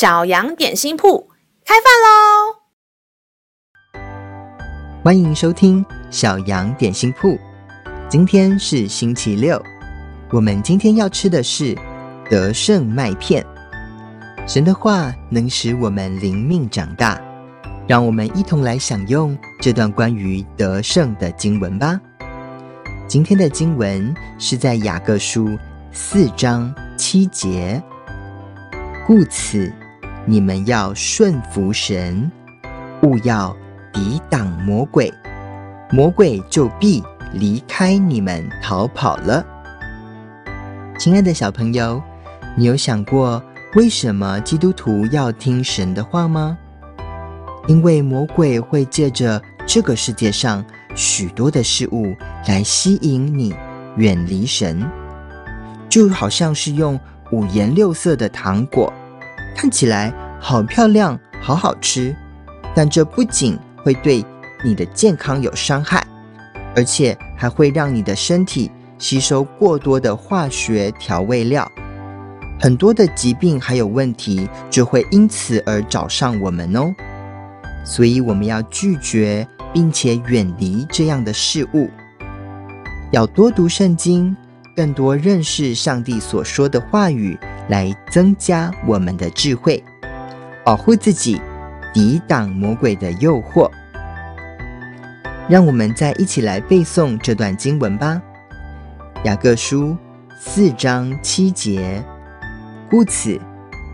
小羊点心铺开饭喽！欢迎收听小羊点心铺。今天是星期六，我们今天要吃的是德胜麦片。神的话能使我们灵命长大，让我们一同来享用这段关于德胜的经文吧。今天的经文是在雅各书四章七节，故此。你们要顺服神，勿要抵挡魔鬼，魔鬼就必离开你们逃跑了。亲爱的小朋友，你有想过为什么基督徒要听神的话吗？因为魔鬼会借着这个世界上许多的事物来吸引你远离神，就好像是用五颜六色的糖果。看起来好漂亮，好好吃，但这不仅会对你的健康有伤害，而且还会让你的身体吸收过多的化学调味料，很多的疾病还有问题就会因此而找上我们哦。所以我们要拒绝并且远离这样的事物，要多读圣经，更多认识上帝所说的话语。来增加我们的智慧，保护自己，抵挡魔鬼的诱惑。让我们再一起来背诵这段经文吧，《雅各书》四章七节。故此，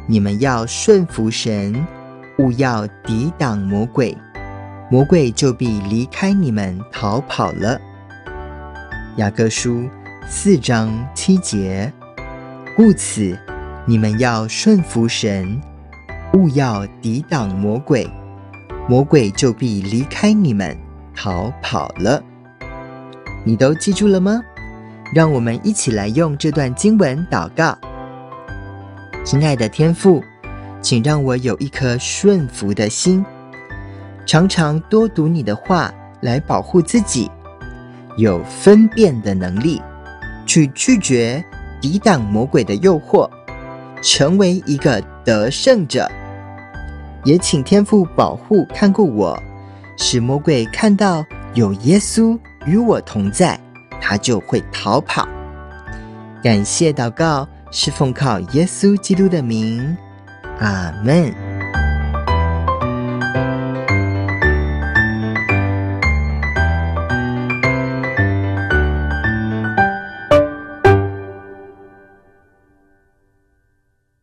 你们要顺服神，勿要抵挡魔鬼，魔鬼就必离开你们逃跑了。《雅各书》四章七节。故此。你们要顺服神，勿要抵挡魔鬼，魔鬼就必离开你们逃跑了。你都记住了吗？让我们一起来用这段经文祷告。亲爱的天父，请让我有一颗顺服的心，常常多读你的话来保护自己，有分辨的能力，去拒绝抵挡魔鬼的诱惑。成为一个得胜者，也请天父保护看顾我，使魔鬼看到有耶稣与我同在，他就会逃跑。感谢祷告，是奉靠耶稣基督的名，阿门。